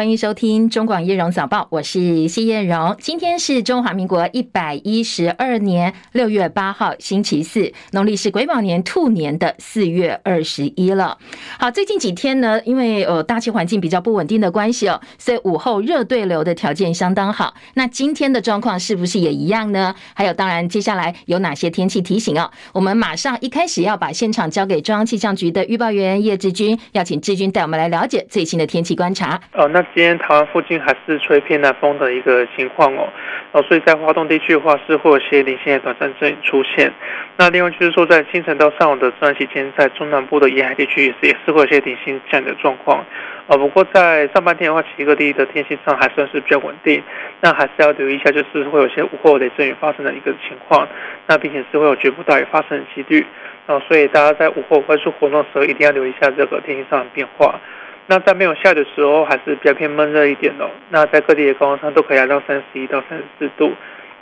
欢迎收听中广叶荣早报，我是谢叶荣。今天是中华民国一百一十二年六月八号，星期四，农历是癸卯年兔年的四月二十一了。好，最近几天呢，因为呃大气环境比较不稳定的关系哦，所以午后热对流的条件相当好。那今天的状况是不是也一样呢？还有，当然接下来有哪些天气提醒哦？我们马上一开始要把现场交给中央气象局的预报员叶志军，要请志军带我们来了解最新的天气观察。哦，那今天台湾附近还是吹偏南风的一个情况哦，哦，所以在华东地区的话是会有些零星的短暂阵雨出现。那另外就是说，在清晨到上午的这段期间，在中南部的沿海地区也是也是会有些零星降雨的状况。哦，不过在上半天的话，其实各地的天气上还算是比较稳定。那还是要留意一下，就是会有些午后雷阵雨发生的一个情况。那并且是会有局部大雨发生的几率。哦，所以大家在午后外出活动的时候，一定要留意一下这个天气上的变化。那在没有下的时候，还是比较偏闷热一点的。那在各地的高温上都可以来到三十一到三十四度。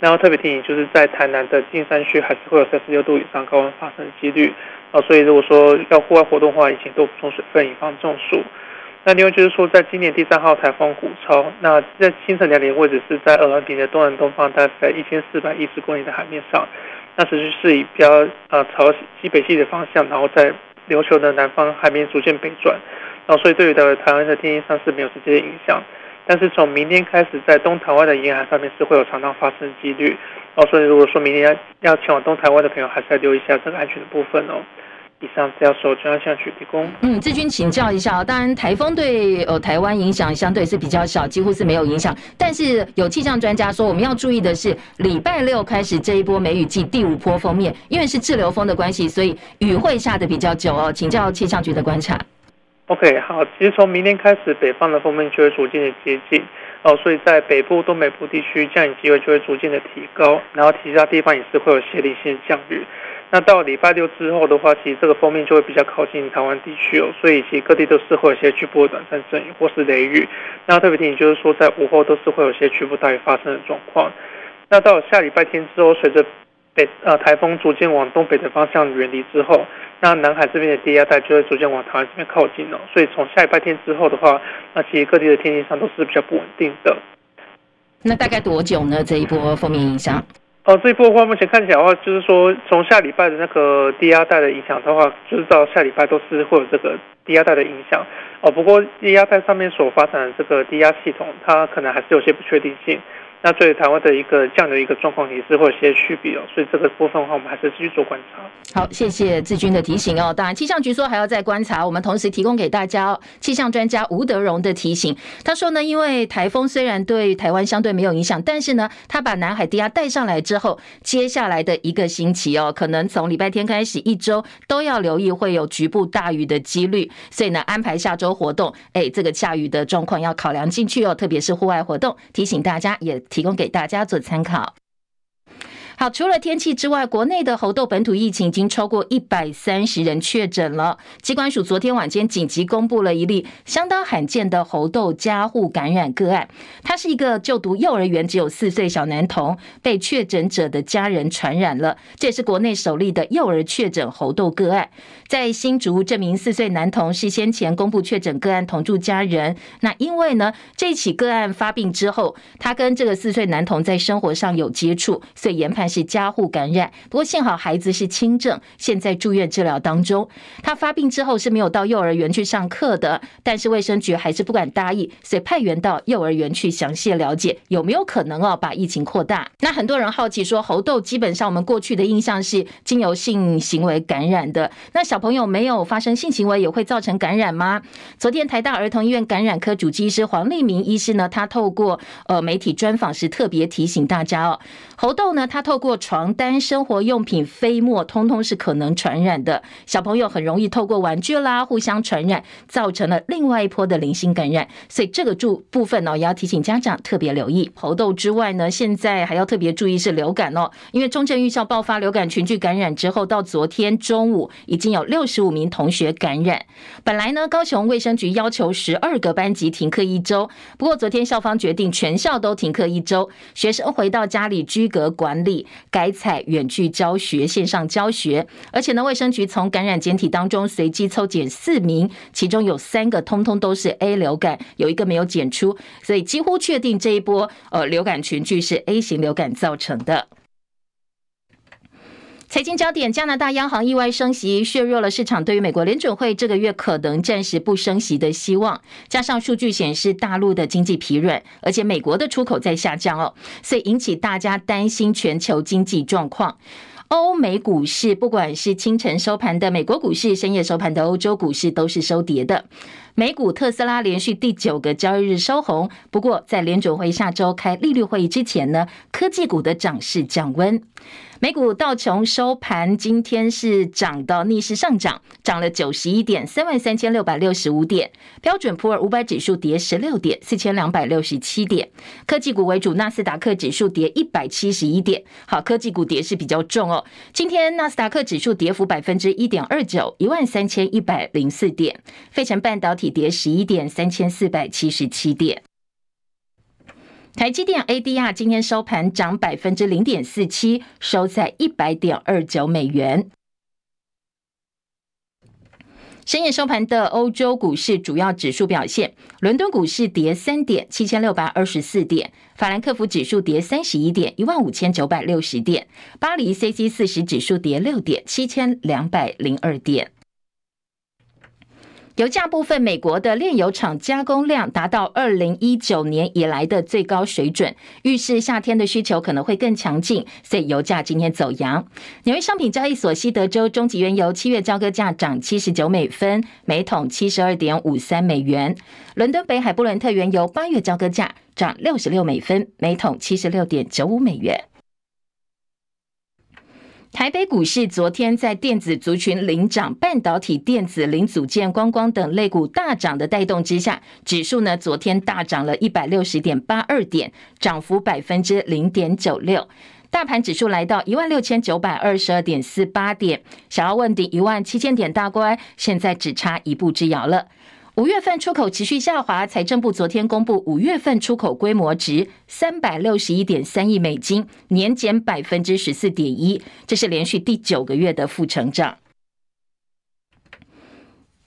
然后特别提醒，就是在台南的近山区，还是会有三十六度以上高温发生的几率。啊，所以如果说要户外活动的话，请多补充水分，以防中暑。那另外就是说，在今年第三号台风虎超，那在清晨两点位置是在鹅銮鼻的东南东方，大概在一千四百一十公里的海面上。那持续是以比较呃朝西北西的方向，然后在琉球的南方海面逐渐北转。然后，所以对于的台湾的天气上是没有直接影响，但是从明天开始，在东台湾的沿海上面是会有常常发生几率。哦，所以如果说明天要要前往东台湾的朋友，还是要留意一下这个安全的部分哦。以上是要受中央气象局提供。嗯，志军请教一下，当然台风对呃台湾影响相对是比较小，几乎是没有影响。但是有气象专家说，我们要注意的是，礼拜六开始这一波梅雨季第五波锋面，因为是滞留风的关系，所以雨会下得比较久哦。请教气象局的观察。OK，好，其实从明天开始，北方的锋面就会逐渐的接近哦，所以在北部、东北部地区降雨机会就会逐渐的提高，然后其他地方也是会有些零星的降雨。那到礼拜六之后的话，其实这个锋面就会比较靠近台湾地区哦，所以其实各地都是会有些局部的短暂阵雨或是雷雨。那特别提醒就是说，在午后都是会有些局部大雨发生的状况。那到下礼拜天之后，随着北呃台风逐渐往东北的方向远离之后，那南海这边的低压带就会逐渐往台湾这边靠近了。所以从下礼拜天之后的话，那其实各地的天气上都是比较不稳定的。那大概多久呢？这一波负面影响？哦，这一波的话，目前看起来的话，就是说从下礼拜的那个低压带的影响的话，就是到下礼拜都是会有这个低压带的影响。哦，不过低压带上面所发展的这个低压系统，它可能还是有些不确定性。那对于台湾的一个降的一个状况也是会有些区别哦，所以这个部分的话，我们还是继续做观察。好，谢谢志军的提醒哦。当然，气象局说还要再观察，我们同时提供给大家。气象专家吴德荣的提醒，他说呢，因为台风虽然对台湾相对没有影响，但是呢，他把南海低压带上来之后，接下来的一个星期哦，可能从礼拜天开始一周都要留意会有局部大雨的几率，所以呢，安排下周活动，哎，这个下雨的状况要考量进去哦，特别是户外活动，提醒大家也。提供给大家做参考。好，除了天气之外，国内的猴痘本土疫情已经超过一百三十人确诊了。机管署昨天晚间紧急公布了一例相当罕见的猴痘家户感染个案，他是一个就读幼儿园只有四岁小男童，被确诊者的家人传染了。这也是国内首例的幼儿确诊猴痘个案。在新竹，这名四岁男童是先前公布确诊个案同住家人。那因为呢，这起个案发病之后，他跟这个四岁男童在生活上有接触，所以研判。是家户感染，不过幸好孩子是轻症，现在住院治疗当中。他发病之后是没有到幼儿园去上课的，但是卫生局还是不敢大意，所以派员到幼儿园去详细了解有没有可能哦把疫情扩大。那很多人好奇说，猴痘基本上我们过去的印象是经由性行为感染的，那小朋友没有发生性行为也会造成感染吗？昨天台大儿童医院感染科主治医师黄立明医师呢，他透过呃媒体专访时特别提醒大家哦，猴痘呢，它透过床单、生活用品、飞沫，通通是可能传染的。小朋友很容易透过玩具啦，互相传染，造成了另外一波的零星感染。所以这个注部分呢，也要提醒家长特别留意。猴痘之外呢，现在还要特别注意是流感哦，因为中正预校爆发流感群聚感染之后，到昨天中午已经有六十五名同学感染。本来呢，高雄卫生局要求十二个班级停课一周，不过昨天校方决定全校都停课一周，学生回到家里居格管理。改采远距教学、线上教学，而且呢，卫生局从感染检体当中随机抽检四名，其中有三个通通都是 A 流感，有一个没有检出，所以几乎确定这一波呃流感群聚是 A 型流感造成的。财经焦点：加拿大央行意外升息，削弱了市场对于美国联准会这个月可能暂时不升息的希望。加上数据显示大陆的经济疲软，而且美国的出口在下降哦，所以引起大家担心全球经济状况。欧美股市，不管是清晨收盘的美国股市，深夜收盘的欧洲股市，都是收跌的。美股特斯拉连续第九个交易日收红，不过在联准会下周开利率会议之前呢，科技股的涨势降温。美股道琼收盘，今天是涨到逆势上涨，涨了九十一点，三万三千六百六十五点。标准普尔五百指数跌十六点，四千两百六十七点。科技股为主，纳斯达克指数跌一百七十一点。好，科技股跌势比较重哦。今天纳斯达克指数跌幅百分之一点二九，一万三千一百零四点。费城半导体跌十一点，三千四百七十七点。台积电 ADR 今天收盘涨百分之零点四七，收在一百点二九美元。深夜收盘的欧洲股市主要指数表现：伦敦股市跌三点，七千六百二十四点；法兰克福指数跌三十一点，一万五千九百六十点；巴黎 c c 四十指数跌六点，七千两百零二点。油价部分，美国的炼油厂加工量达到二零一九年以来的最高水准，预示夏天的需求可能会更强劲，所以油价今天走扬。纽约商品交易所西德州中级原油七月交割价涨七十九美分，每桶七十二点五三美元。伦敦北海布伦特原油八月交割价涨六十六美分，每桶七十六点九五美元。台北股市昨天在电子族群领涨、半导体、电子零组件、观光等类股大涨的带动之下，指数呢昨天大涨了一百六十点八二点，涨幅百分之零点九六。大盘指数来到一万六千九百二十二点四八点，想要问鼎一万七千点大关，现在只差一步之遥了。五月份出口持续下滑，财政部昨天公布五月份出口规模值三百六十一点三亿美金，年减百分之十四点一，这是连续第九个月的负成长。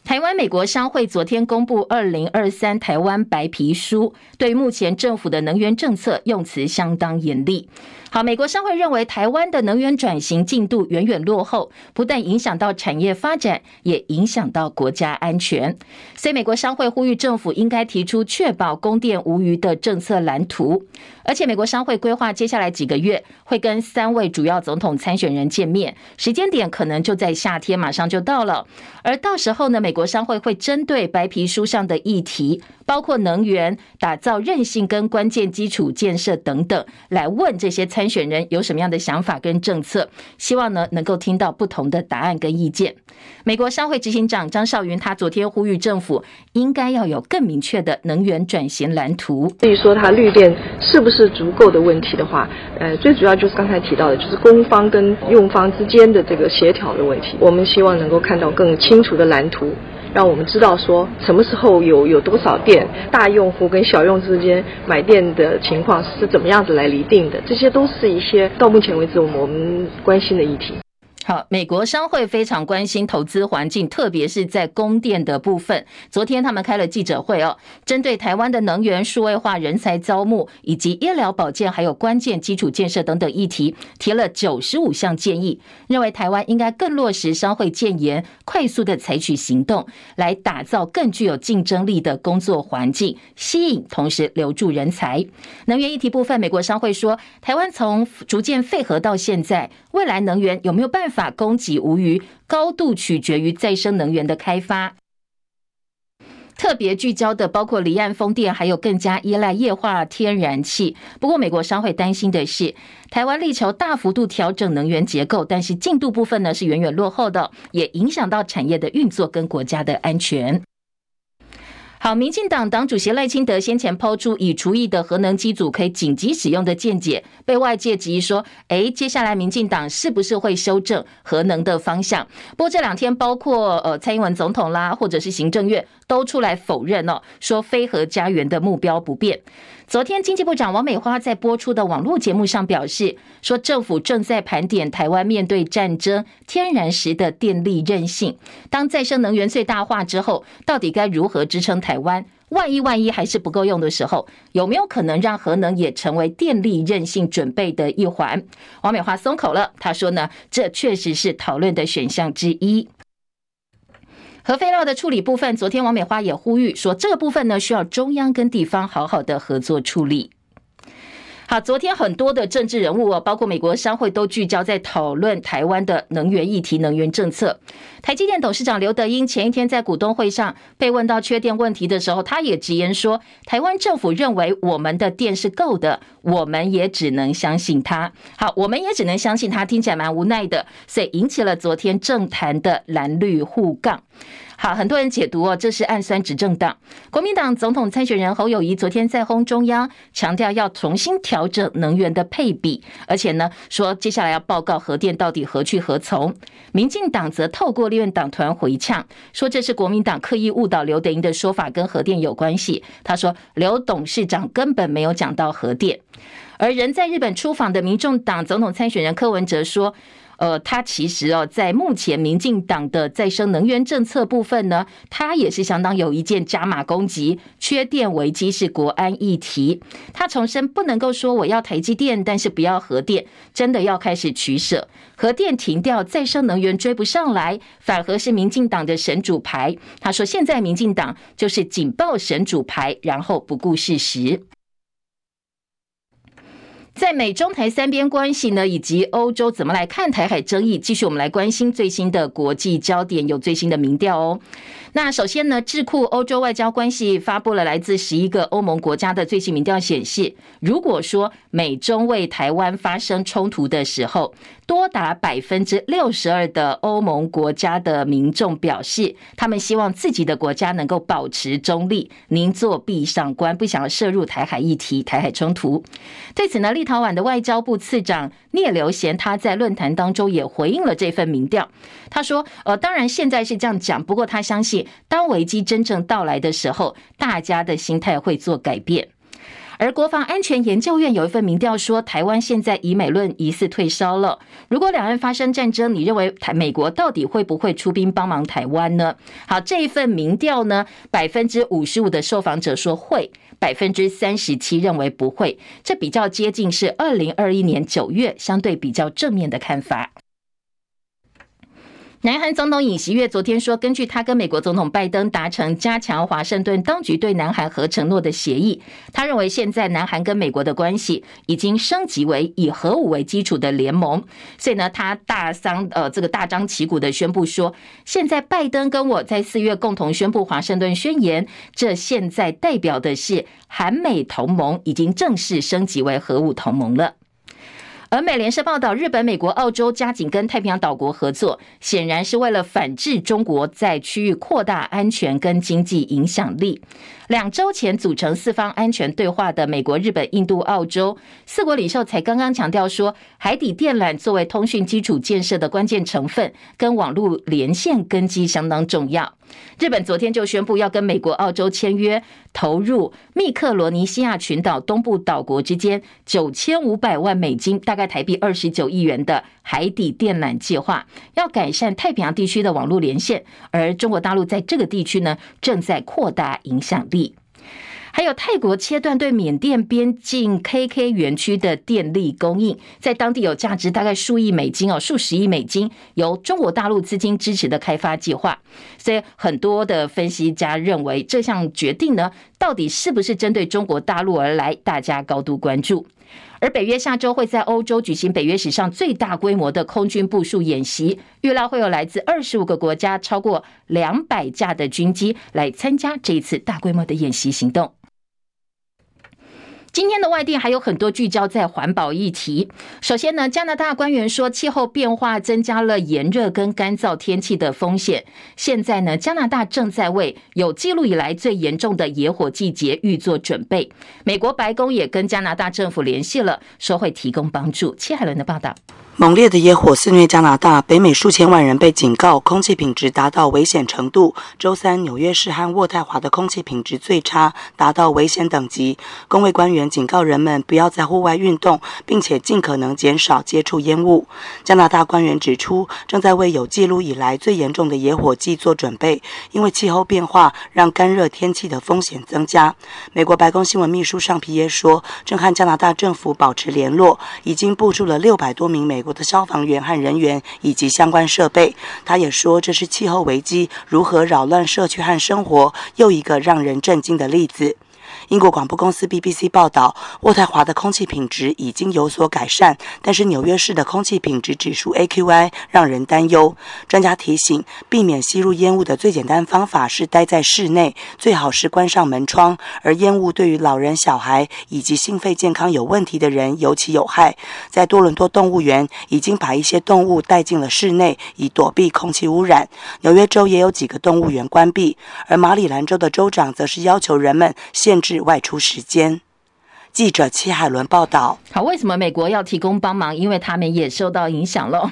台湾美国商会昨天公布二零二三台湾白皮书，对目前政府的能源政策用词相当严厉。好，美国商会认为台湾的能源转型进度远远落后，不但影响到产业发展，也影响到国家安全。所以，美国商会呼吁政府应该提出确保供电无虞的政策蓝图。而且，美国商会规划接下来几个月会跟三位主要总统参选人见面，时间点可能就在夏天，马上就到了。而到时候呢，美国商会会针对白皮书上的议题，包括能源、打造韧性跟关键基础建设等等，来问这些参参选人有什么样的想法跟政策，希望呢能够听到不同的答案跟意见。美国商会执行长张少云他昨天呼吁政府应该要有更明确的能源转型蓝图。至于说它绿电是不是足够的问题的话，呃，最主要就是刚才提到的，就是供方跟用方之间的这个协调的问题。我们希望能够看到更清楚的蓝图。让我们知道说什么时候有有多少电，大用户跟小用之间买电的情况是怎么样子来厘定的，这些都是一些到目前为止我们关心的议题。好，美国商会非常关心投资环境，特别是在供电的部分。昨天他们开了记者会哦，针对台湾的能源数位化、人才招募以及医疗保健还有关键基础建设等等议题，提了九十五项建议，认为台湾应该更落实商会建言，快速的采取行动，来打造更具有竞争力的工作环境，吸引同时留住人才。能源议题部分，美国商会说，台湾从逐渐废核到现在，未来能源有没有办法？法供给无余，高度取决于再生能源的开发。特别聚焦的包括离岸风电，还有更加依赖液化天然气。不过，美国商会担心的是，台湾力求大幅度调整能源结构，但是进度部分呢是远远落后的，也影响到产业的运作跟国家的安全。好，民进党党主席赖清德先前抛出已除役的核能机组可以紧急使用的见解，被外界质疑说，诶，接下来民进党是不是会修正核能的方向？不过这两天，包括呃蔡英文总统啦，或者是行政院都出来否认哦，说非核家园的目标不变。昨天，经济部长王美花在播出的网络节目上表示，说政府正在盘点台湾面对战争天然时的电力韧性。当再生能源最大化之后，到底该如何支撑台湾？万一万一还是不够用的时候，有没有可能让核能也成为电力韧性准备的一环？王美花松口了，她说呢，这确实是讨论的选项之一。核废料的处理部分，昨天王美花也呼吁说，这个部分呢，需要中央跟地方好好的合作处理。好，昨天很多的政治人物哦，包括美国商会都聚焦在讨论台湾的能源议题、能源政策。台积电董事长刘德英前一天在股东会上被问到缺电问题的时候，他也直言说，台湾政府认为我们的电是够的，我们也只能相信他。好，我们也只能相信他，听起来蛮无奈的，所以引起了昨天政坛的蓝绿互杠。好，很多人解读哦，这是暗酸执政党。国民党总统参选人侯友宜昨天在轰中央，强调要重新调整能源的配比，而且呢，说接下来要报告核电到底何去何从。民进党则透过立院党团回呛，说这是国民党刻意误导刘德英的说法跟核电有关系。他说刘董事长根本没有讲到核电，而人在日本出访的民众党总统参选人柯文哲说。呃，他其实哦，在目前民进党的再生能源政策部分呢，他也是相当有一件加码攻击，缺电危机是国安议题。他重申不能够说我要台积电，但是不要核电，真的要开始取舍。核电停掉，再生能源追不上来，反而是民进党的神主牌。他说，现在民进党就是紧抱神主牌，然后不顾事实。在美中台三边关系呢，以及欧洲怎么来看台海争议，继续我们来关心最新的国际焦点，有最新的民调哦。那首先呢，智库欧洲外交关系发布了来自十一个欧盟国家的最新民调显示，如果说美中为台湾发生冲突的时候，多达百分之六十二的欧盟国家的民众表示，他们希望自己的国家能够保持中立，宁坐壁上观，不想要涉入台海议题、台海冲突。对此呢，立陶宛的外交部次长聂留贤他在论坛当中也回应了这份民调，他说：“呃，当然现在是这样讲，不过他相信。”当危机真正到来的时候，大家的心态会做改变。而国防安全研究院有一份民调说，台湾现在以美论疑似退烧了。如果两岸发生战争，你认为台美国到底会不会出兵帮忙台湾呢？好，这一份民调呢，百分之五十五的受访者说会，百分之三十七认为不会，这比较接近是二零二一年九月相对比较正面的看法。南韩总统尹锡悦昨天说，根据他跟美国总统拜登达成加强华盛顿当局对南韩核承诺的协议，他认为现在南韩跟美国的关系已经升级为以核武为基础的联盟，所以呢，他大张呃这个大张旗鼓的宣布说，现在拜登跟我在四月共同宣布华盛顿宣言，这现在代表的是韩美同盟已经正式升级为核武同盟了。而美联社报道，日本、美国、澳洲加紧跟太平洋岛国合作，显然是为了反制中国在区域扩大安全跟经济影响力。两周前组成四方安全对话的美国、日本、印度、澳洲四国领袖才刚刚强调说，海底电缆作为通讯基础建设的关键成分，跟网络连线根基相当重要。日本昨天就宣布要跟美国、澳洲签约，投入密克罗尼西亚群岛东部岛国之间九千五百万美金（大概台币二十九亿元）的海底电缆计划，要改善太平洋地区的网络连线。而中国大陆在这个地区呢，正在扩大影响力。还有泰国切断对缅甸边境 KK 园区的电力供应，在当地有价值大概数亿美金哦，数十亿美金，由中国大陆资金支持的开发计划。所以很多的分析家认为，这项决定呢，到底是不是针对中国大陆而来，大家高度关注。而北约下周会在欧洲举行北约史上最大规模的空军部署演习，预料会有来自二十五个国家超过两百架的军机来参加这一次大规模的演习行动。今天的外电还有很多聚焦在环保议题。首先呢，加拿大官员说，气候变化增加了炎热跟干燥天气的风险。现在呢，加拿大正在为有记录以来最严重的野火季节预做准备。美国白宫也跟加拿大政府联系了，说会提供帮助。戚海伦的报道。猛烈的野火肆虐加拿大，北美数千万人被警告，空气品质达到危险程度。周三，纽约市和渥太华的空气品质最差，达到危险等级。工位官员警告人们不要在户外运动，并且尽可能减少接触烟雾。加拿大官员指出，正在为有记录以来最严重的野火季做准备，因为气候变化让干热天气的风险增加。美国白宫新闻秘书尚皮耶说，正和加拿大政府保持联络，已经部署了六百多名美国。的消防员和人员以及相关设备，他也说，这是气候危机如何扰乱社区和生活又一个让人震惊的例子。英国广播公司 BBC 报道，渥太华的空气品质已经有所改善，但是纽约市的空气品质指数 AQI 让人担忧。专家提醒，避免吸入烟雾的最简单方法是待在室内，最好是关上门窗。而烟雾对于老人、小孩以及心肺健康有问题的人尤其有害。在多伦多动物园，已经把一些动物带进了室内，以躲避空气污染。纽约州也有几个动物园关闭，而马里兰州的州长则是要求人们限制外出时间。记者戚海伦报道。好，为什么美国要提供帮忙？因为他们也受到影响喽。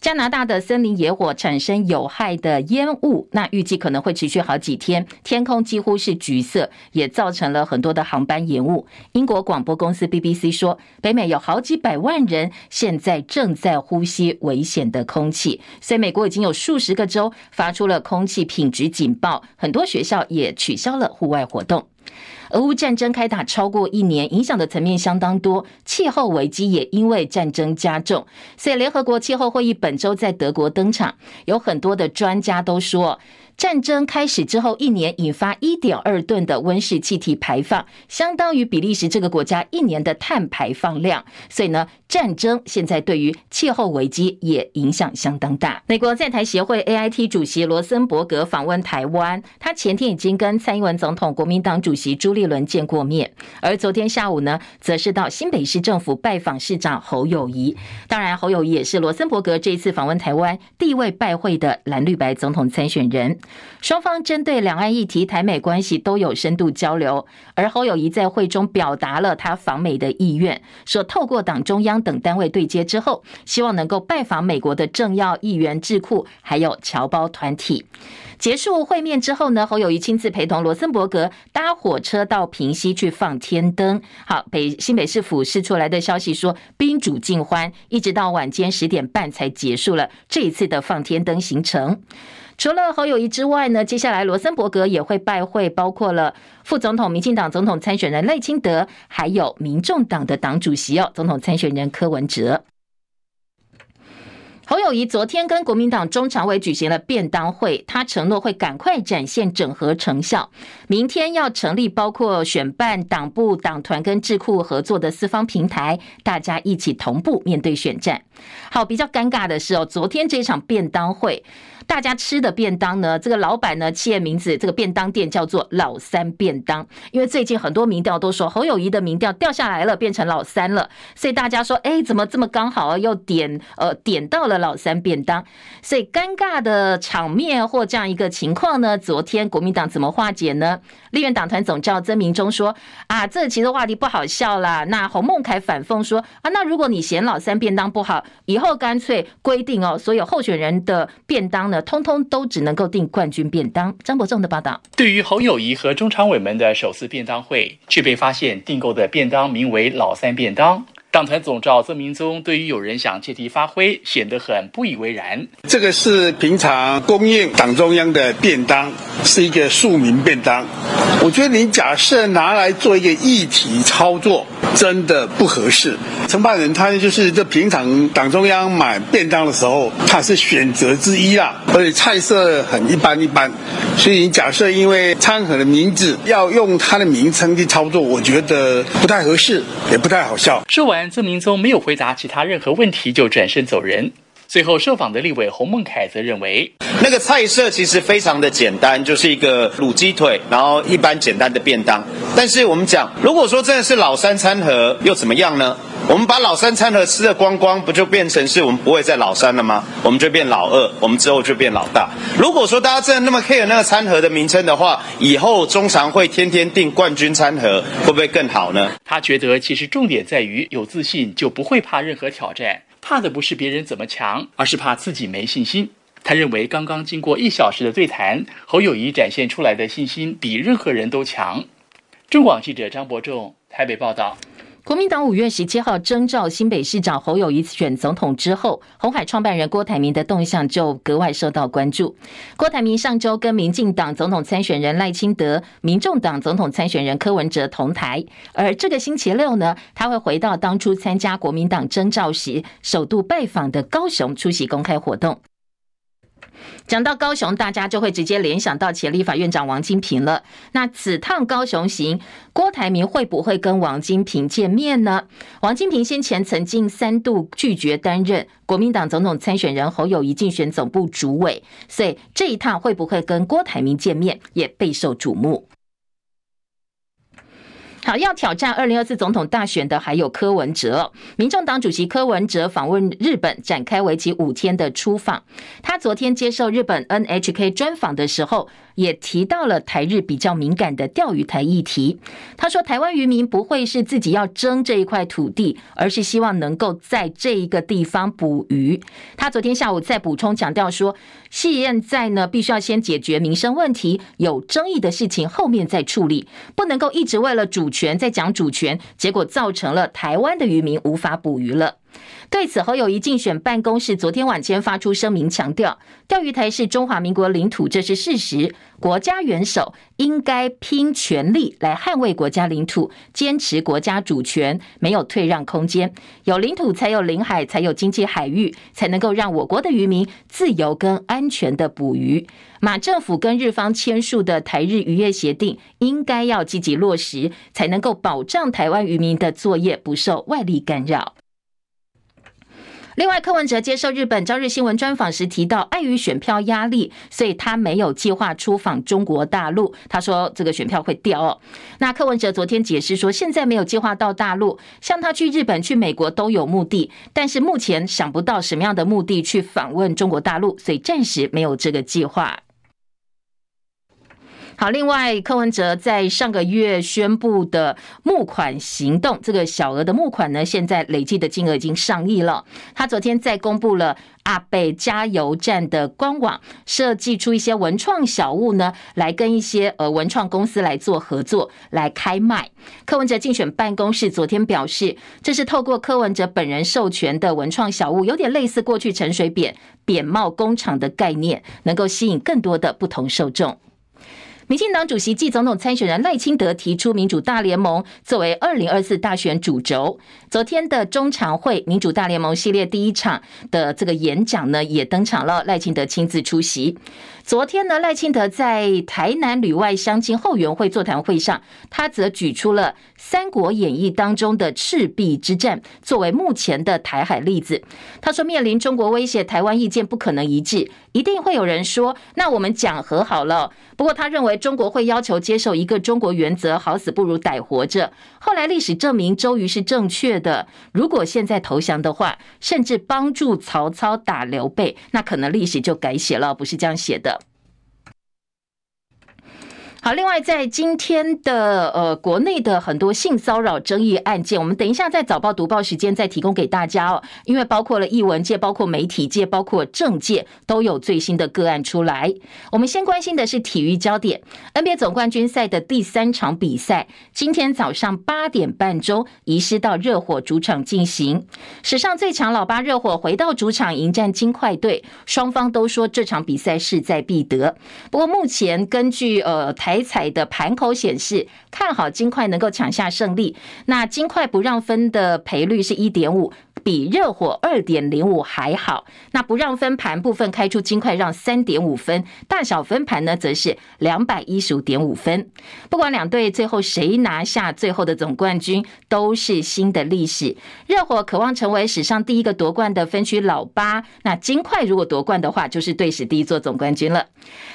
加拿大的森林野火产生有害的烟雾，那预计可能会持续好几天，天空几乎是橘色，也造成了很多的航班延误。英国广播公司 BBC 说，北美有好几百万人现在正在呼吸危险的空气，所以美国已经有数十个州发出了空气品质警报，很多学校也取消了户外活动。俄乌战争开打超过一年，影响的层面相当多，气候危机也因为战争加重。所以，联合国气候会议本周在德国登场，有很多的专家都说，战争开始之后一年引发一点二吨的温室气体排放，相当于比利时这个国家一年的碳排放量。所以呢，战争现在对于气候危机也影响相当大。美国在台协会 AIT 主席罗森伯格访问台湾，他前天已经跟蔡英文总统、国民党主席朱立伦见过面，而昨天下午呢，则是到新北市政府拜访市长侯友谊。当然，侯友谊也是罗森伯格这一次访问台湾第一位拜会的蓝绿白总统参选人。双方针对两岸议题、台美关系都有深度交流，而侯友谊在会中表达了他访美的意愿，说透过党中央等单位对接之后，希望能够拜访美国的政要、议员、智库，还有侨胞团体。结束会面之后呢，侯友谊亲自陪同罗森伯格搭火车到平西去放天灯。好，北新北市府释出来的消息说，宾主尽欢，一直到晚间十点半才结束了这一次的放天灯行程。除了侯友宜之外呢，接下来罗森伯格也会拜会，包括了副总统、民进党总统参选人赖清德，还有民众党的党主席哦，总统参选人柯文哲。侯友宜昨天跟国民党中常委举行了便当会，他承诺会赶快展现整合成效。明天要成立包括选办、党部、党团跟智库合作的四方平台，大家一起同步面对选战。好，比较尴尬的是哦，昨天这场便当会。大家吃的便当呢？这个老板呢，企业名字这个便当店叫做老三便当。因为最近很多民调都说侯友谊的民调掉下来了，变成老三了，所以大家说，哎，怎么这么刚好？又点呃点到了老三便当，所以尴尬的场面或这样一个情况呢？昨天国民党怎么化解呢？立院党团总召曾明忠说啊，这其实话题不好笑啦。那洪孟楷反讽说啊，那如果你嫌老三便当不好，以后干脆规定哦，所有候选人的便当呢，通通都只能够订冠军便当。张伯仲的报道。对于侯友谊和中常委们的首次便当会，却被发现订购的便当名为“老三便当”。党团总召曾明宗对于有人想借题发挥，显得很不以为然。这个是平常供应党中央的便当，是一个庶民便当。我觉得您假设拿来做一个议题操作，真的不合适。承办人他就是这平常党中央买便当的时候，他是选择之一啦，而且菜色很一般一般。所以你假设因为餐盒的名字要用他的名称去操作，我觉得不太合适，也不太好笑。说完。郑明宗没有回答其他任何问题，就转身走人。最后受访的立委洪孟凯则认为，那个菜色其实非常的简单，就是一个卤鸡腿，然后一般简单的便当。但是我们讲，如果说真的是老三餐盒，又怎么样呢？我们把老三餐盒吃的光光，不就变成是我们不会再老三了吗？我们就变老二，我们之后就变老大。如果说大家真的那么 care 那个餐盒的名称的话，以后中常会天天订冠军餐盒，会不会更好呢？他觉得其实重点在于有自信就不会怕任何挑战，怕的不是别人怎么强，而是怕自己没信心。他认为刚刚经过一小时的对谈，侯友谊展现出来的信心比任何人都强。中广记者张伯仲台北报道。国民党五月十七号征召新北市长侯友宜选总统之后，红海创办人郭台铭的动向就格外受到关注。郭台铭上周跟民进党总统参选人赖清德、民众党总统参选人柯文哲同台，而这个星期六呢，他会回到当初参加国民党征召时首度拜访的高雄出席公开活动。讲到高雄，大家就会直接联想到前立法院长王金平了。那此趟高雄行，郭台铭会不会跟王金平见面呢？王金平先前曾经三度拒绝担任国民党总统参选人侯友谊竞选总部主委，所以这一趟会不会跟郭台铭见面，也备受瞩目。好，要挑战二零二四总统大选的还有柯文哲。民众党主席柯文哲访问日本，展开为期五天的出访。他昨天接受日本 NHK 专访的时候，也提到了台日比较敏感的钓鱼台议题。他说，台湾渔民不会是自己要争这一块土地，而是希望能够在这一个地方捕鱼。他昨天下午再补充强调说，现在呢，必须要先解决民生问题，有争议的事情后面再处理，不能够一直为了主权在讲主权，结果造成了台湾的渔民无法捕鱼了。对此，侯友谊竞选办公室昨天晚间发出声明，强调钓鱼台是中华民国领土，这是事实。国家元首应该拼全力来捍卫国家领土，坚持国家主权，没有退让空间。有领土才有领海，才有经济海域，才能够让我国的渔民自由跟安全的捕鱼。马政府跟日方签署的台日渔业协定，应该要积极落实，才能够保障台湾渔民的作业不受外力干扰。另外，柯文哲接受日本朝日新闻专访时提到，碍于选票压力，所以他没有计划出访中国大陆。他说这个选票会掉哦。那柯文哲昨天解释说，现在没有计划到大陆，像他去日本、去美国都有目的，但是目前想不到什么样的目的去访问中国大陆，所以暂时没有这个计划。好，另外，柯文哲在上个月宣布的募款行动，这个小额的募款呢，现在累计的金额已经上亿了。他昨天在公布了阿北加油站的官网，设计出一些文创小物呢，来跟一些呃文创公司来做合作，来开卖。柯文哲竞选办公室昨天表示，这是透过柯文哲本人授权的文创小物，有点类似过去陈水扁扁帽工厂的概念，能够吸引更多的不同受众。民进党主席暨总统参选人赖清德提出民主大联盟作为二零二四大选主轴。昨天的中常会民主大联盟系列第一场的这个演讲呢，也登场了，赖清德亲自出席。昨天呢，赖清德在台南旅外乡亲后援会座谈会上，他则举出了《三国演义》当中的赤壁之战作为目前的台海例子。他说，面临中国威胁，台湾意见不可能一致，一定会有人说，那我们讲和好了。不过他认为中国会要求接受一个中国原则，好死不如歹活着。后来历史证明周瑜是正确的，如果现在投降的话，甚至帮助曹操打刘备，那可能历史就改写了，不是这样写的。好，另外在今天的呃国内的很多性骚扰争议案件，我们等一下在早报读报时间再提供给大家哦。因为包括了艺文界、包括媒体界、包括政界都有最新的个案出来。我们先关心的是体育焦点，NBA 总冠军赛的第三场比赛，今天早上八点半钟移师到热火主场进行。史上最强老八热火回到主场迎战金块队，双方都说这场比赛势在必得。不过目前根据呃台彩彩的盘口显示，看好金块能够抢下胜利。那金块不让分的赔率是一点五，比热火二点零五还好。那不让分盘部分开出金块让三点五分，大小分盘呢则是两百一十五点五分。不管两队最后谁拿下最后的总冠军，都是新的历史。热火渴望成为史上第一个夺冠的分区老八，那金块如果夺冠的话，就是队史第一座总冠军了。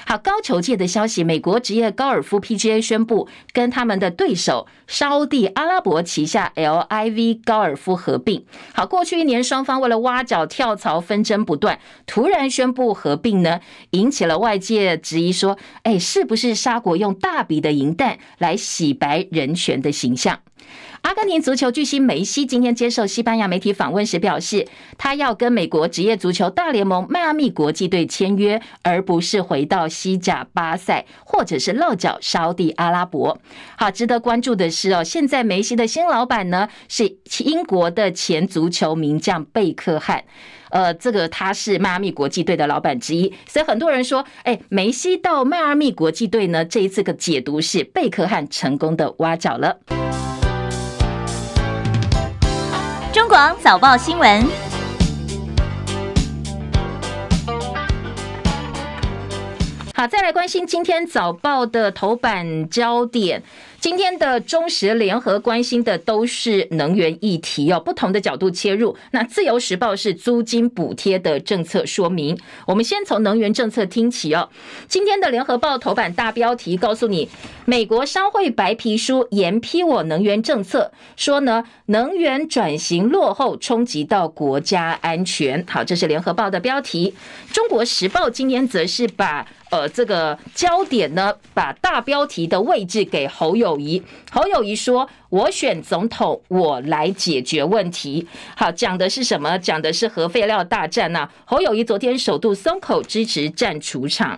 好，高球界的消息，美国职业高尔夫 PGA 宣布跟他们的对手沙地阿拉伯旗下 LIV 高尔夫合并。好，过过去一年双方为了挖角跳槽纷争不断，突然宣布合并呢，引起了外界质疑说，哎，是不是沙国用大笔的银弹来洗白人权的形象？阿根廷足球巨星梅西今天接受西班牙媒体访问时表示，他要跟美国职业足球大联盟迈阿密国际队签约，而不是回到西甲巴塞或者是落脚沙地阿拉伯。好，值得关注的是哦，现在梅西的新老板呢是英国的前足球名将贝克汉，呃，这个他是迈阿密国际队的老板之一，所以很多人说，哎，梅西到迈阿密国际队呢，这一次的解读是贝克汉成功的挖角了。广早报新闻，好，再来关心今天早报的头版焦点。今天的中时联合关心的都是能源议题哦，不同的角度切入。那自由时报是租金补贴的政策说明。我们先从能源政策听起哦。今天的联合报头版大标题告诉你，美国商会白皮书严批我能源政策，说呢能源转型落后，冲击到国家安全。好，这是联合报的标题。中国时报今天则是把呃这个焦点呢，把大标题的位置给侯友。谊，侯友宜说：“我选总统，我来解决问题。”好，讲的是什么？讲的是核废料大战呐、侯友宜昨天首度松口，支持战储场。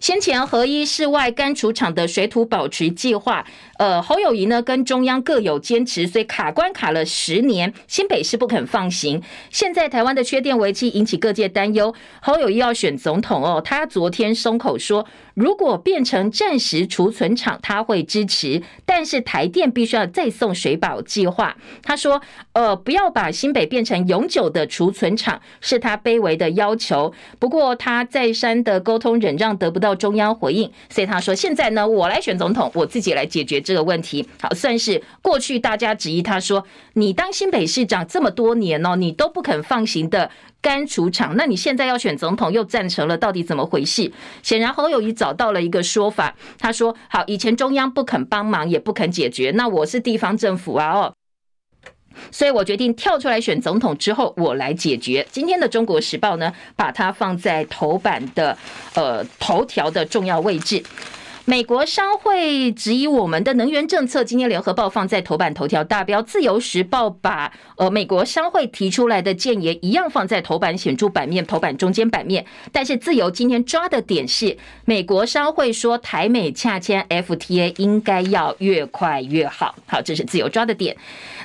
先前核一室外干储厂的水土保持计划，呃，侯友宜呢跟中央各有坚持，所以卡关卡了十年，新北市不肯放行。现在台湾的缺电危机引起各界担忧，侯友宜要选总统哦，他昨天松口说。如果变成暂时储存厂，他会支持，但是台电必须要再送水保计划。他说：“呃，不要把新北变成永久的储存厂，是他卑微的要求。不过他再三的沟通忍让得不到中央回应，所以他说现在呢，我来选总统，我自己来解决这个问题。好，算是过去大家质疑他说，你当新北市长这么多年哦，你都不肯放行的。”干储厂，那你现在要选总统又赞成了，到底怎么回事？显然侯友宜找到了一个说法，他说：“好，以前中央不肯帮忙，也不肯解决，那我是地方政府啊，哦，所以我决定跳出来选总统之后，我来解决。”今天的《中国时报》呢，把它放在头版的呃头条的重要位置。美国商会质疑我们的能源政策，今天联合报放在头版头条大标，自由时报把呃美国商会提出来的建言一样放在头版显著版面，头版中间版面。但是自由今天抓的点是，美国商会说台美洽签 FTA 应该要越快越好。好，这是自由抓的点。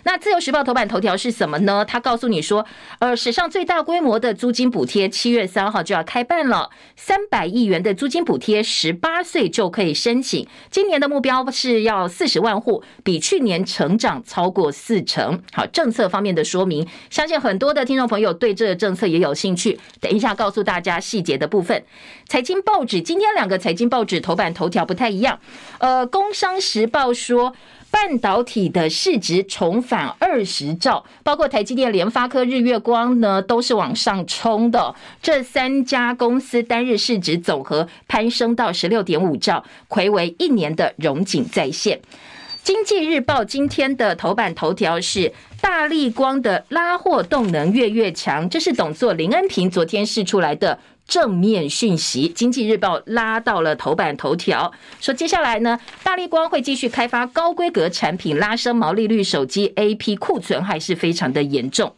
那自由时报头版头条是什么呢？他告诉你说，呃，史上最大规模的租金补贴，七月三号就要开办了，三百亿元的租金补贴，十八岁就可以。申请今年的目标是要四十万户，比去年成长超过四成。好，政策方面的说明，相信很多的听众朋友对这个政策也有兴趣。等一下告诉大家细节的部分。财经报纸今天两个财经报纸头版头条不太一样。呃，工商时报说。半导体的市值重返二十兆，包括台积电、联发科、日月光呢，都是往上冲的。这三家公司单日市值总和攀升到十六点五兆，睽违一年的荣景再现。经济日报今天的头版头条是大力光的拉货动能越越强，这是董座林恩平昨天试出来的。正面讯息，《经济日报》拉到了头版头条，说接下来呢，大立光会继续开发高规格产品，拉升毛利率，手机 AP 库存还是非常的严重。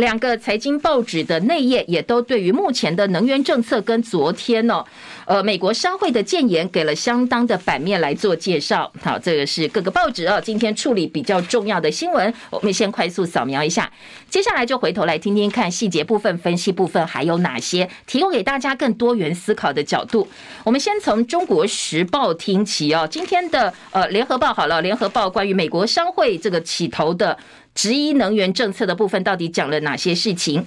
两个财经报纸的内页也都对于目前的能源政策跟昨天哦。呃，美国商会的建言给了相当的版面来做介绍。好，这个是各个报纸啊，今天处理比较重要的新闻，我们先快速扫描一下。接下来就回头来听听看细节部分、分析部分还有哪些，提供给大家更多元思考的角度。我们先从中国时报听起哦。今天的呃联合报好了，联合报关于美国商会这个起头的质疑能源政策的部分到底讲了哪些事情？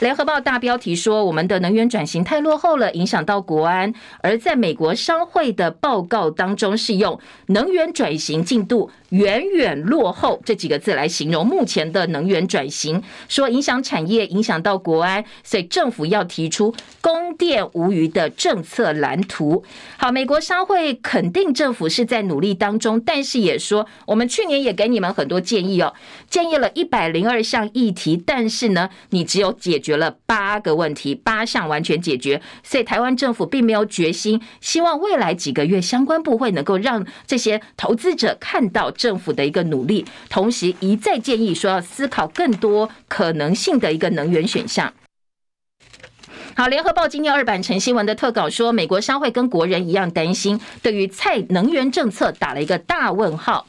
联合报大标题说，我们的能源转型太落后了，影响到国安。而在美国商会的报告当中，是用能源转型进度远远落后这几个字来形容目前的能源转型，说影响产业，影响到国安，所以政府要提出供电无虞的政策蓝图。好，美国商会肯定政府是在努力当中，但是也说，我们去年也给你们很多建议哦，建议了一百零二项议题，但是呢，你只有解决了八个问题，八项完全解决，所以台湾政府并没有决心，希望未来几个月相关部会能够让这些投资者看到政府的一个努力，同时一再建议说要思考更多可能性的一个能源选项。好，联合报今天二版陈希文的特稿说，美国商会跟国人一样担心，对于蔡能源政策打了一个大问号。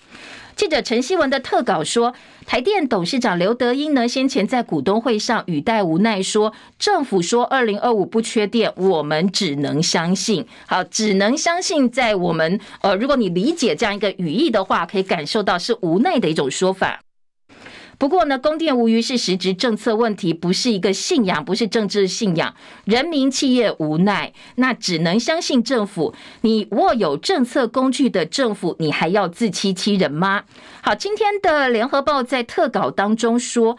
记者陈希文的特稿说，台电董事长刘德英呢，先前在股东会上语带无奈说，政府说二零二五不缺电，我们只能相信。好，只能相信，在我们呃，如果你理解这样一个语义的话，可以感受到是无奈的一种说法。不过呢，供电无虞是实质政策问题，不是一个信仰，不是政治信仰。人民企业无奈，那只能相信政府。你握有政策工具的政府，你还要自欺欺人吗？好，今天的联合报在特稿当中说。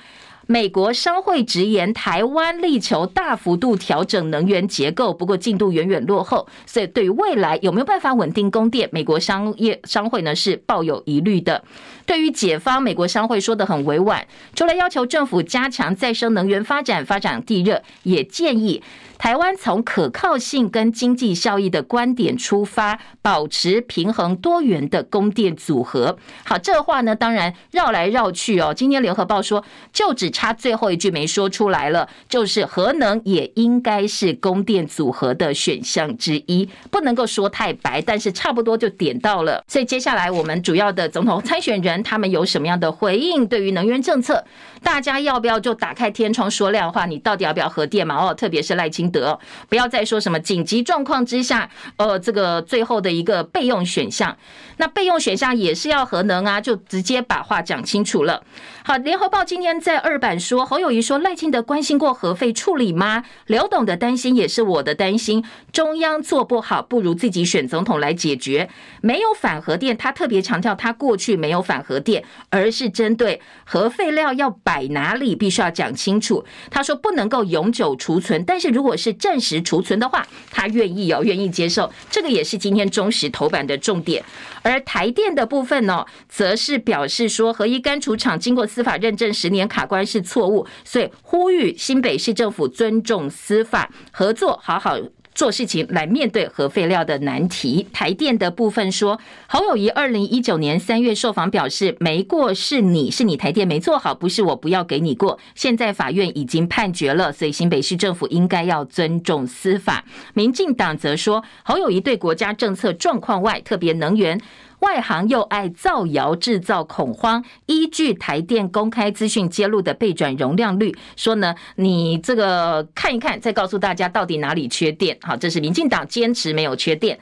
美国商会直言，台湾力求大幅度调整能源结构，不过进度远远落后，所以对于未来有没有办法稳定供电，美国商业商会呢是抱有疑虑的。对于解方，美国商会说得很委婉，除了要求政府加强再生能源发展、发展地热，也建议。台湾从可靠性跟经济效益的观点出发，保持平衡多元的供电组合。好，这话呢，当然绕来绕去哦。今天联合报说，就只差最后一句没说出来了，就是核能也应该是供电组合的选项之一，不能够说太白，但是差不多就点到了。所以接下来我们主要的总统参选人他们有什么样的回应？对于能源政策，大家要不要就打开天窗说亮话？你到底要不要核电嘛？哦，特别是赖清。德不要再说什么紧急状况之下，呃，这个最后的一个备用选项，那备用选项也是要核能啊，就直接把话讲清楚了。好，联合报今天在二版说，侯友谊说赖清德关心过核废处理吗？刘董的担心也是我的担心，中央做不好，不如自己选总统来解决。没有反核电，他特别强调他过去没有反核电，而是针对核废料要摆哪里，必须要讲清楚。他说不能够永久储存，但是如果是暂时储存的话，他愿意哦，愿意接受。这个也是今天中时头版的重点。而台电的部分呢，则是表示说，核一干除厂经过司法认证十年卡关是错误，所以呼吁新北市政府尊重司法合作，好好。做事情来面对核废料的难题。台电的部分说，侯友谊二零一九年三月受访表示，没过是你是你台电没做好，不是我不要给你过。现在法院已经判决了，所以新北市政府应该要尊重司法。民进党则说，侯友谊对国家政策状况外，特别能源。外行又爱造谣制造恐慌，依据台电公开资讯揭露的备转容量率，说呢，你这个看一看，再告诉大家到底哪里缺电。好，这是民进党坚持没有缺电。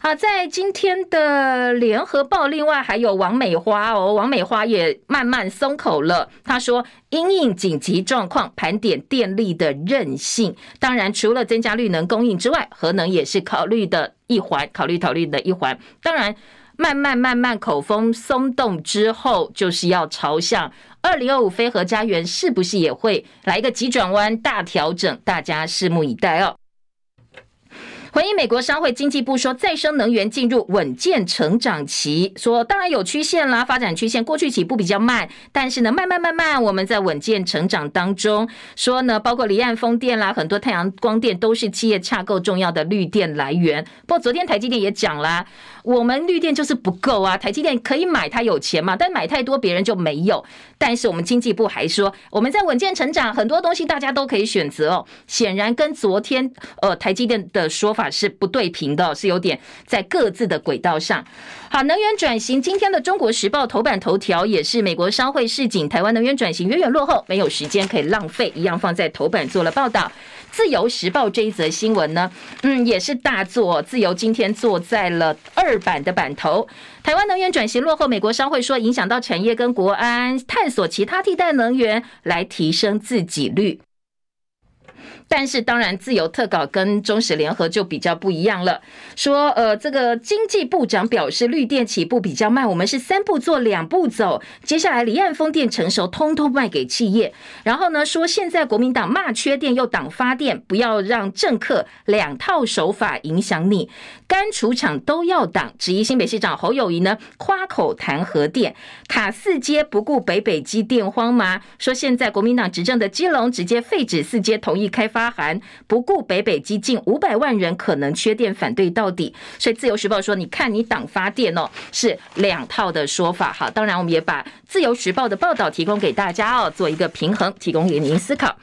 好，在今天的联合报，另外还有王美花哦，王美花也慢慢松口了。他说，因应紧急状况，盘点电力的韧性。当然，除了增加绿能供应之外，核能也是考虑的一环，考虑考虑的一环。当然。慢慢慢慢口风松动之后，就是要朝向二零二五非核家园，是不是也会来一个急转弯、大调整？大家拭目以待哦。回应美国商会经济部说，再生能源进入稳健成长期，说当然有曲线啦，发展曲线过去起步比较慢，但是呢，慢慢慢慢我们在稳健成长当中。说呢，包括离岸风电啦，很多太阳光电都是企业洽购重要的绿电来源。不过昨天台积电也讲啦，我们绿电就是不够啊，台积电可以买，它有钱嘛，但买太多别人就没有。但是我们经济部还说，我们在稳健成长，很多东西大家都可以选择哦。显然跟昨天呃台积电的说法。是不对平的，是有点在各自的轨道上。好，能源转型，今天的《中国时报》头版头条也是美国商会示警，台湾能源转型远远落后，没有时间可以浪费，一样放在头版做了报道。自由时报这一则新闻呢，嗯，也是大作。自由今天坐在了二版的版头。台湾能源转型落后，美国商会说影响到产业跟国安，探索其他替代能源来提升自给率。但是，当然，自由特稿跟中时联合就比较不一样了。说，呃，这个经济部长表示，绿电起步比较慢，我们是三步做两步走。接下来，离岸风电成熟，通通卖给企业。然后呢，说现在国民党骂缺电又挡发电，不要让政客两套手法影响你。干储厂都要挡，质疑新北市长侯友谊呢，夸口谈核电，卡四接不顾北北基电荒吗？说现在国民党执政的基隆直接废止四接，同意开发函，不顾北北基近五百万人可能缺电，反对到底。所以自由时报说，你看你党发电哦，是两套的说法。好，当然我们也把自由时报的报道提供给大家哦，做一个平衡，提供给您思考。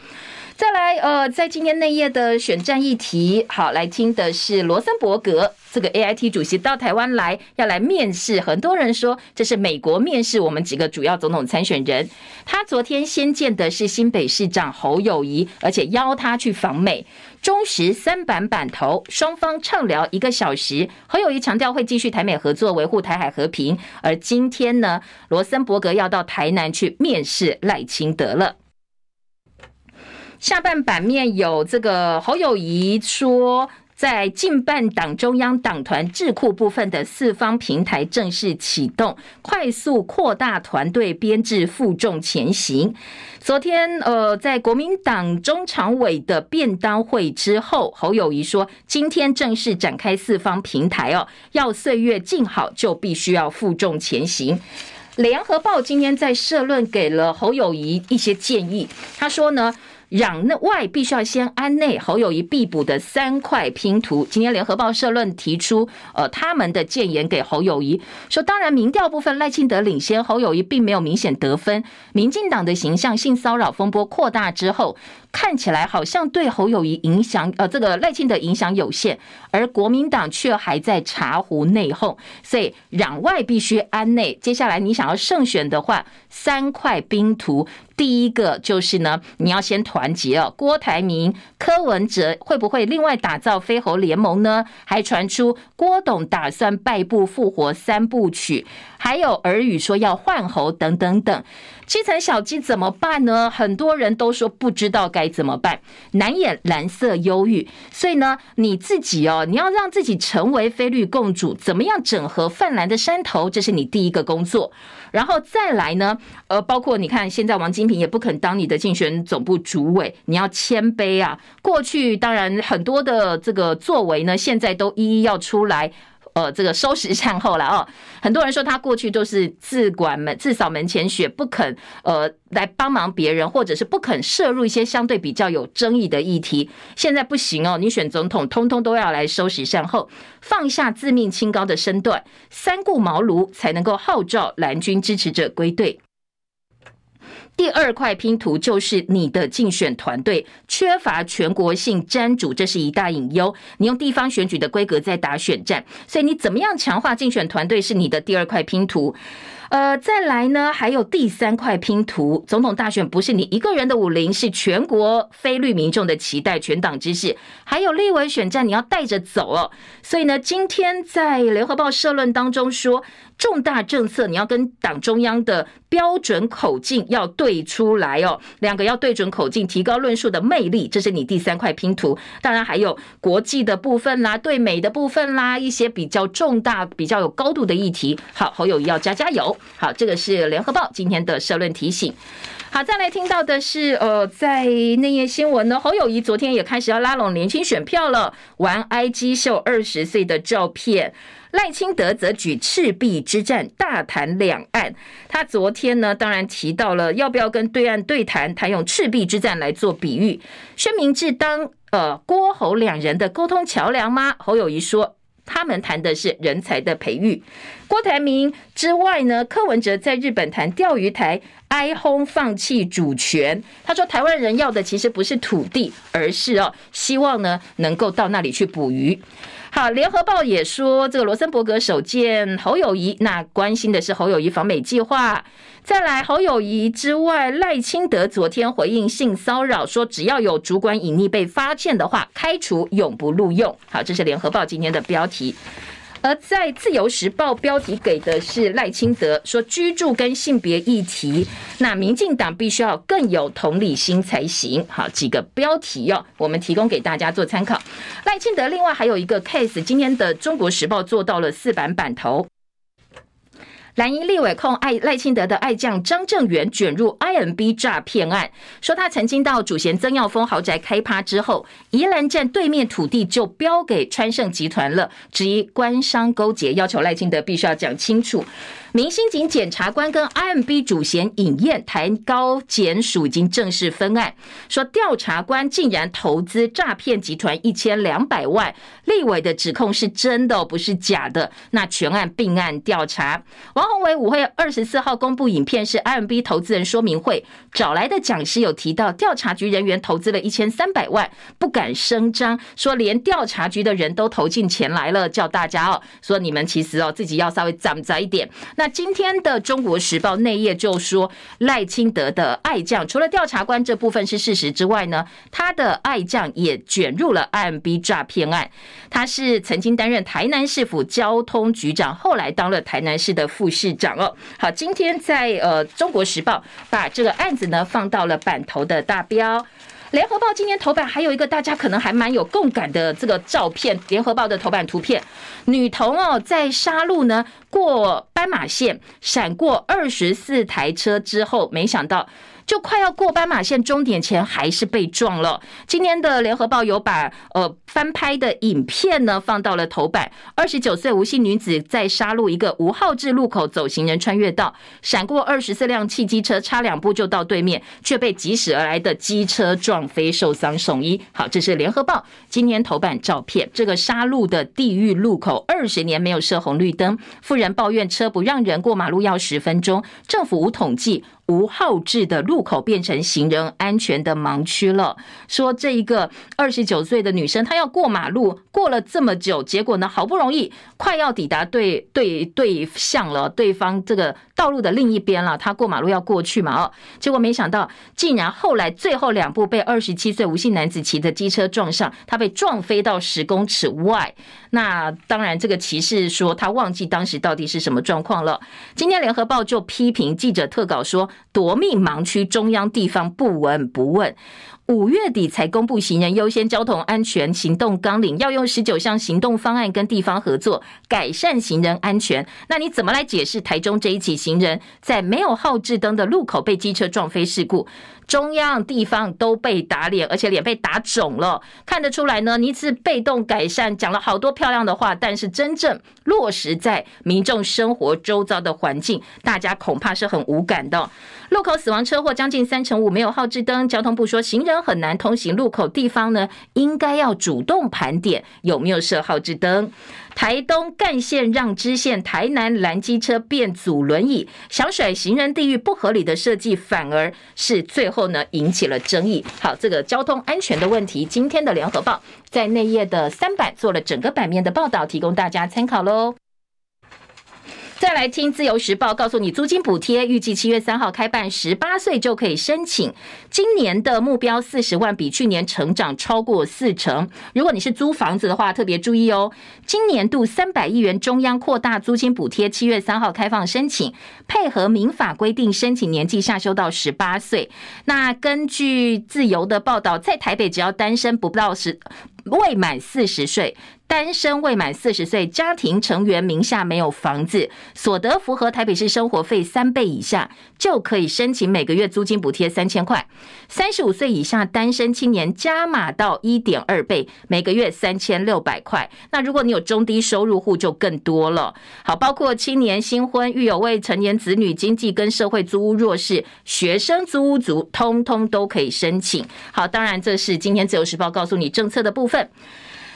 再来，呃，在今天内页的选战议题，好，来听的是罗森伯格这个 AIT 主席到台湾来，要来面试。很多人说这是美国面试我们几个主要总统参选人。他昨天先见的是新北市长侯友谊，而且邀他去访美。中时三版版头，双方畅聊一个小时。侯友谊强调会继续台美合作，维护台海和平。而今天呢，罗森伯格要到台南去面试赖清德了。下半版面有这个侯友宜说，在近半党中央党团智库部分的四方平台正式启动，快速扩大团队编制，负重前行。昨天，呃，在国民党中常委的便当会之后，侯友宜说，今天正式展开四方平台哦，要岁月静好，就必须要负重前行。联合报今天在社论给了侯友宜一些建议，他说呢。攘内外必须要先安内，侯友谊必补的三块拼图。今天联合报社论提出，呃，他们的建言给侯友谊，说当然民调部分赖清德领先，侯友谊并没有明显得分。民进党的形象性骚扰风波扩大之后。看起来好像对侯友谊影响，呃，这个赖清德影响有限，而国民党却还在茶壶内讧，所以攘外必须安内。接下来你想要胜选的话，三块冰图，第一个就是呢，你要先团结哦。郭台铭、柯文哲会不会另外打造飞猴联盟呢？还传出郭董打算败部复活三部曲，还有耳语说要换侯等等等。基层小鸡怎么办呢？很多人都说不知道该怎么办，难掩蓝色忧郁。所以呢，你自己哦，你要让自己成为非绿共主，怎么样整合泛蓝的山头？这是你第一个工作。然后再来呢，呃，包括你看，现在王金平也不肯当你的竞选总部主委，你要谦卑啊。过去当然很多的这个作为呢，现在都一一要出来。呃，这个收拾善后了哦。很多人说他过去都是自管门自扫门前雪，不肯呃来帮忙别人，或者是不肯涉入一些相对比较有争议的议题。现在不行哦，你选总统，通通都要来收拾善后，放下自命清高的身段，三顾茅庐，才能够号召蓝军支持者归队。第二块拼图就是你的竞选团队缺乏全国性占主，这是一大隐忧。你用地方选举的规格在打选战，所以你怎么样强化竞选团队是你的第二块拼图。呃，再来呢，还有第三块拼图，总统大选不是你一个人的武林，是全国非律民众的期待，全党之势。还有立委选战，你要带着走哦。所以呢，今天在联合报社论当中说，重大政策你要跟党中央的标准口径要对出来哦，两个要对准口径，提高论述的魅力，这是你第三块拼图。当然还有国际的部分啦，对美的部分啦，一些比较重大、比较有高度的议题。好，侯友宜要加加油。好，这个是联合报今天的社论提醒。好，再来听到的是，呃，在内页新闻呢，侯友宜昨天也开始要拉拢年轻选票了，玩 IG 秀二十岁的照片。赖清德则举赤壁之战大谈两岸。他昨天呢，当然提到了要不要跟对岸对谈，他用赤壁之战来做比喻。薛明志当呃郭侯两人的沟通桥梁吗？侯友宜说。他们谈的是人才的培育。郭台铭之外呢，柯文哲在日本谈钓鱼台，哀轰放弃主权。他说，台湾人要的其实不是土地，而是哦，希望呢能够到那里去捕鱼。好，联合报也说，这个罗森伯格首见侯友谊，那关心的是侯友谊访美计划。再来，侯友谊之外，赖清德昨天回应性骚扰，说只要有主管隐匿被发现的话，开除永不录用。好，这是联合报今天的标题。而在自由时报标题给的是赖清德说，居住跟性别议题，那民进党必须要更有同理心才行。好，几个标题哦，我们提供给大家做参考。赖清德另外还有一个 case，今天的中国时报做到了四版版头。蓝营立委控赖赖清德的爱将张正元卷入 IMB 诈骗案，说他曾经到主嫌曾耀峰豪宅开趴之后，宜兰站对面土地就标给川盛集团了，质疑官商勾结，要求赖清德必须要讲清楚。明星警检察官跟 IMB 主嫌尹燕，台高检署已经正式分案，说调查官竟然投资诈骗集团一千两百万，立委的指控是真的，不是假的。那全案并案调查。王宏伟五月二十四号公布影片，是 IMB 投资人说明会找来的讲师有提到，调查局人员投资了一千三百万，不敢声张，说连调查局的人都投进钱来了，叫大家哦，说你们其实哦自己要稍微长窄一点。那那今天的《中国时报》内页就说，赖清德的爱将除了调查官这部分是事实之外呢，他的爱将也卷入了 IMB 诈骗案。他是曾经担任台南市府交通局长，后来当了台南市的副市长哦。好，今天在呃《中国时报》把这个案子呢放到了版头的大标。联合报今天头版还有一个大家可能还蛮有共感的这个照片，联合报的头版图片，女童哦在沙鹿呢过斑马线，闪过二十四台车之后，没想到。就快要过斑马线终点前，还是被撞了。今天的联合报有把呃翻拍的影片呢放到了头版。二十九岁无姓女子在沙路一个无号志路口走行人穿越道，闪过二十四辆汽机车，差两步就到对面，却被疾驶而来的机车撞飞，受伤送医。好，这是联合报今天头版照片。这个沙路的地狱路口二十年没有设红绿灯，妇人抱怨车不让人过马路要十分钟，政府无统计。无号志的路口变成行人安全的盲区了。说这一个二十九岁的女生，她要过马路，过了这么久，结果呢，好不容易快要抵达对对对象了，对方这个道路的另一边了，他过马路要过去嘛？哦，结果没想到，竟然后来最后两步被二十七岁吴姓男子骑的机车撞上，他被撞飞到十公尺外。那当然，这个骑士说他忘记当时到底是什么状况了。今天联合报就批评记者特稿说。夺命盲区，中央地方不闻不问。五月底才公布行人优先交通安全行动纲领，要用十九项行动方案跟地方合作改善行人安全。那你怎么来解释台中这一起行人在没有号志灯的路口被机车撞飞事故？中央地方都被打脸，而且脸被打肿了，看得出来呢。你是被动改善，讲了好多漂亮的话，但是真正落实在民众生活周遭的环境，大家恐怕是很无感的。路口死亡车祸将近三成五没有号志灯，交通部说行人很难通行路口，地方呢应该要主动盘点有没有设号志灯。台东干线让支线，台南拦机车变阻轮椅，想甩行人地域不合理的设计，反而是最后呢引起了争议。好，这个交通安全的问题，今天的联合报在内页的三版做了整个版面的报道，提供大家参考喽。再来听自由时报告诉你，租金补贴预计七月三号开办，十八岁就可以申请。今年的目标四十万，比去年成长超过四成。如果你是租房子的话，特别注意哦。今年度三百亿元中央扩大租金补贴，七月三号开放申请，配合民法规定，申请年纪下修到十八岁。那根据自由的报道，在台北只要单身不到十未满四十岁。单身未满四十岁家庭成员名下没有房子，所得符合台北市生活费三倍以下，就可以申请每个月租金补贴三千块。三十五岁以下单身青年加码到一点二倍，每个月三千六百块。那如果你有中低收入户，就更多了。好，包括青年新婚、育有未成年子女、经济跟社会租屋弱势、学生租屋族，通通都可以申请。好，当然这是今天自由时报告诉你政策的部分。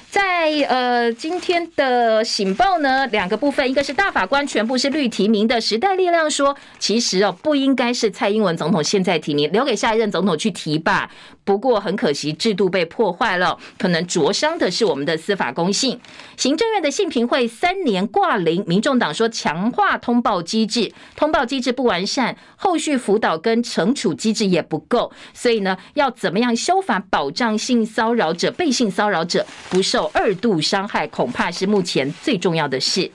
在呃今天的醒报呢，两个部分，一个是大法官全部是绿提名的，时代力量说，其实哦不应该是蔡英文总统现在提名，留给下一任总统去提吧。不过很可惜，制度被破坏了，可能灼伤的是我们的司法公信。行政院的信评会三年挂零，民众党说强化通报机制，通报机制不完善，后续辅导跟惩处机制也不够，所以呢，要怎么样修法保障性骚扰者、被性骚扰者不受二度伤害，恐怕是目前最重要的事。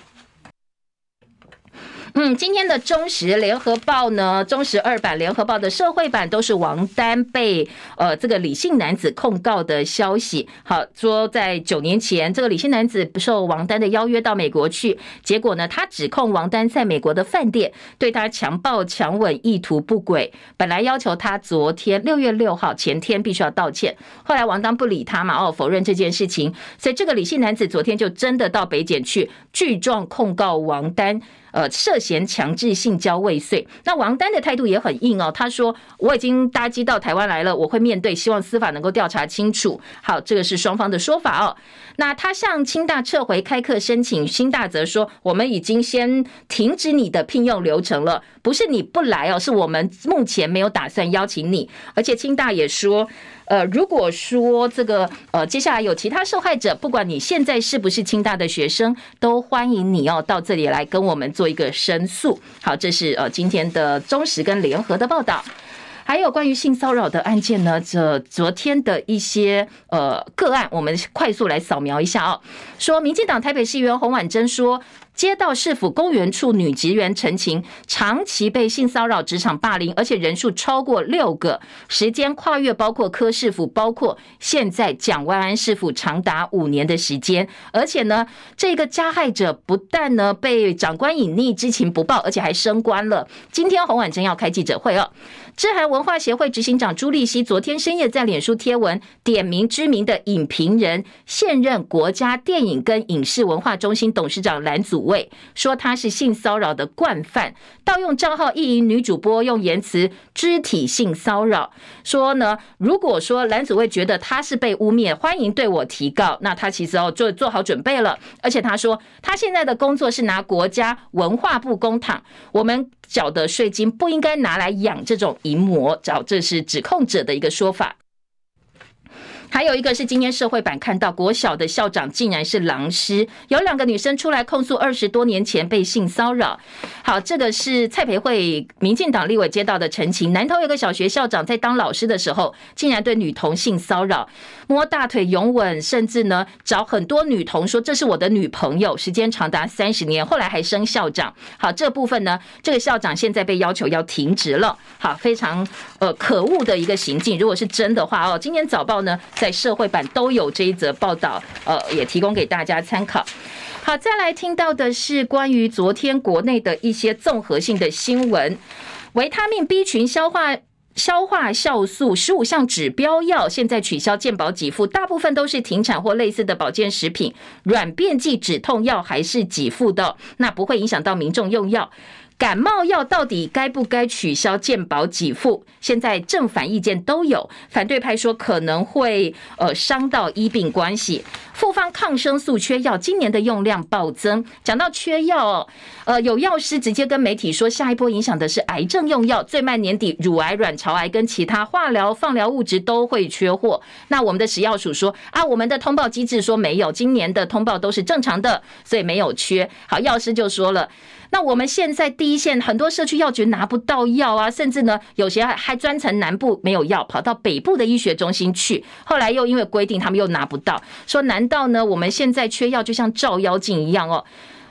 嗯，今天的中时联合报呢，中时二版联合报的社会版都是王丹被呃这个李姓男子控告的消息。好，说在九年前，这个李姓男子不受王丹的邀约到美国去，结果呢，他指控王丹在美国的饭店对他强暴强吻，意图不轨。本来要求他昨天六月六号前天必须要道歉，后来王丹不理他嘛，哦，否认这件事情，所以这个李姓男子昨天就真的到北检去具状控告王丹。呃，涉嫌强制性交未遂，那王丹的态度也很硬哦。他说：“我已经搭机到台湾来了，我会面对，希望司法能够调查清楚。”好，这个是双方的说法哦。那他向清大撤回开课申请，清大则说：“我们已经先停止你的聘用流程了，不是你不来哦，是我们目前没有打算邀请你。”而且清大也说。呃，如果说这个呃，接下来有其他受害者，不管你现在是不是清大的学生，都欢迎你哦到这里来跟我们做做一个申诉。好，这是呃今天的中时跟联合的报道，还有关于性骚扰的案件呢，这昨天的一些呃个案，我们快速来扫描一下啊。说民进党台北市议员洪婉珍说。街道市府公园处女职员陈情，长期被性骚扰、职场霸凌，而且人数超过六个，时间跨越包括柯市府，包括现在蒋万安市府，长达五年的时间。而且呢，这个加害者不但呢被长官隐匿、知情不报，而且还升官了。今天洪婉珍要开记者会哦。知韩文化协会执行长朱立熙昨天深夜在脸书贴文，点名知名的影评人、现任国家电影跟影视文化中心董事长蓝祖蔚，说他是性骚扰的惯犯，盗用账号意淫女主播，用言辞肢体性骚扰。说呢，如果说蓝祖蔚觉得他是被污蔑，欢迎对我提告。那他其实哦做做好准备了，而且他说他现在的工作是拿国家文化部公帑，我们。缴的税金不应该拿来养这种淫魔，找这是指控者的一个说法。还有一个是今天社会版看到国小的校长竟然是狼师，有两个女生出来控诉二十多年前被性骚扰。好，这个是蔡培慧民进党立委接到的陈情，南投有个小学校长在当老师的时候，竟然对女童性骚扰，摸大腿、拥吻，甚至呢找很多女童说这是我的女朋友，时间长达三十年，后来还升校长。好，这部分呢，这个校长现在被要求要停职了。好，非常呃可恶的一个行径，如果是真的话哦，今天早报呢。在社会版都有这一则报道，呃，也提供给大家参考。好，再来听到的是关于昨天国内的一些综合性的新闻，维他命 B 群消化消化酵素十五项指标药现在取消健保给付，大部分都是停产或类似的保健食品，软便剂止痛药还是给付的，那不会影响到民众用药。感冒药到底该不该取消健保给付？现在正反意见都有。反对派说可能会呃伤到医病关系。复方抗生素缺药，今年的用量暴增。讲到缺药，呃，有药师直接跟媒体说，下一波影响的是癌症用药，最慢年底乳癌、卵巢癌跟其他化疗、放疗物质都会缺货。那我们的食药署说啊，我们的通报机制说没有，今年的通报都是正常的，所以没有缺。好，药师就说了。那我们现在第一线很多社区药局拿不到药啊，甚至呢，有些还专程南部没有药，跑到北部的医学中心去。后来又因为规定，他们又拿不到。说难道呢，我们现在缺药就像照妖镜一样哦？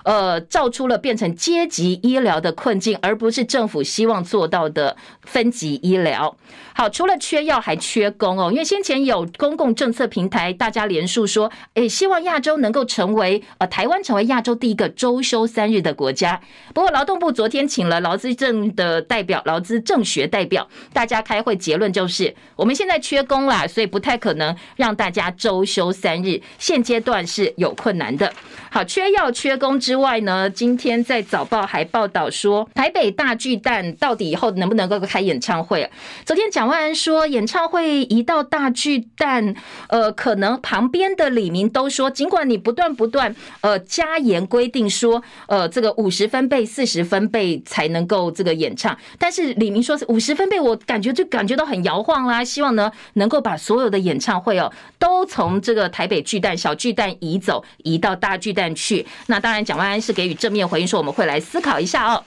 呃，造出了变成阶级医疗的困境，而不是政府希望做到的分级医疗。好，除了缺药，还缺工哦。因为先前有公共政策平台，大家连述说，诶，希望亚洲能够成为呃台湾成为亚洲第一个周休三日的国家。不过劳动部昨天请了劳资政的代表、劳资政学代表，大家开会结论就是，我们现在缺工啦，所以不太可能让大家周休三日。现阶段是有困难的。好，缺药缺工之。之外呢，今天在早报还报道说，台北大巨蛋到底以后能不能够开演唱会？昨天蒋万安说，演唱会移到大巨蛋，呃，可能旁边的李明都说，尽管你不断不断呃加严规定说，呃，这个五十分贝、四十分贝才能够这个演唱，但是李明说是五十分贝，我感觉就感觉到很摇晃啦。希望呢能够把所有的演唱会哦，都从这个台北巨蛋、小巨蛋移走，移到大巨蛋去。那当然，蒋安是给予正面回应，说我们会来思考一下哦。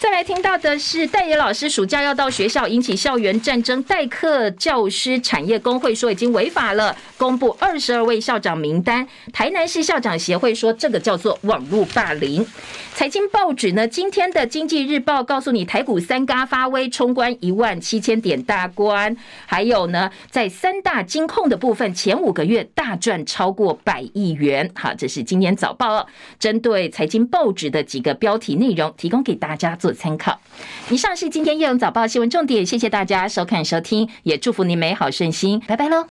再来听到的是戴野老师暑假要到学校引起校园战争，代课教师产业工会说已经违法了，公布二十二位校长名单。台南市校长协会说这个叫做网络霸凌。财经报纸呢，今天的经济日报告诉你，台股三嘎发威，冲关一万七千点大关。还有呢，在三大金控的部分，前五个月大赚超过百亿元。好，这是今年早报针对财经报纸的几个标题内容，提供给大家做参考。以上是今天夜用早报新闻重点，谢谢大家收看收听，也祝福你美好顺心，拜拜喽。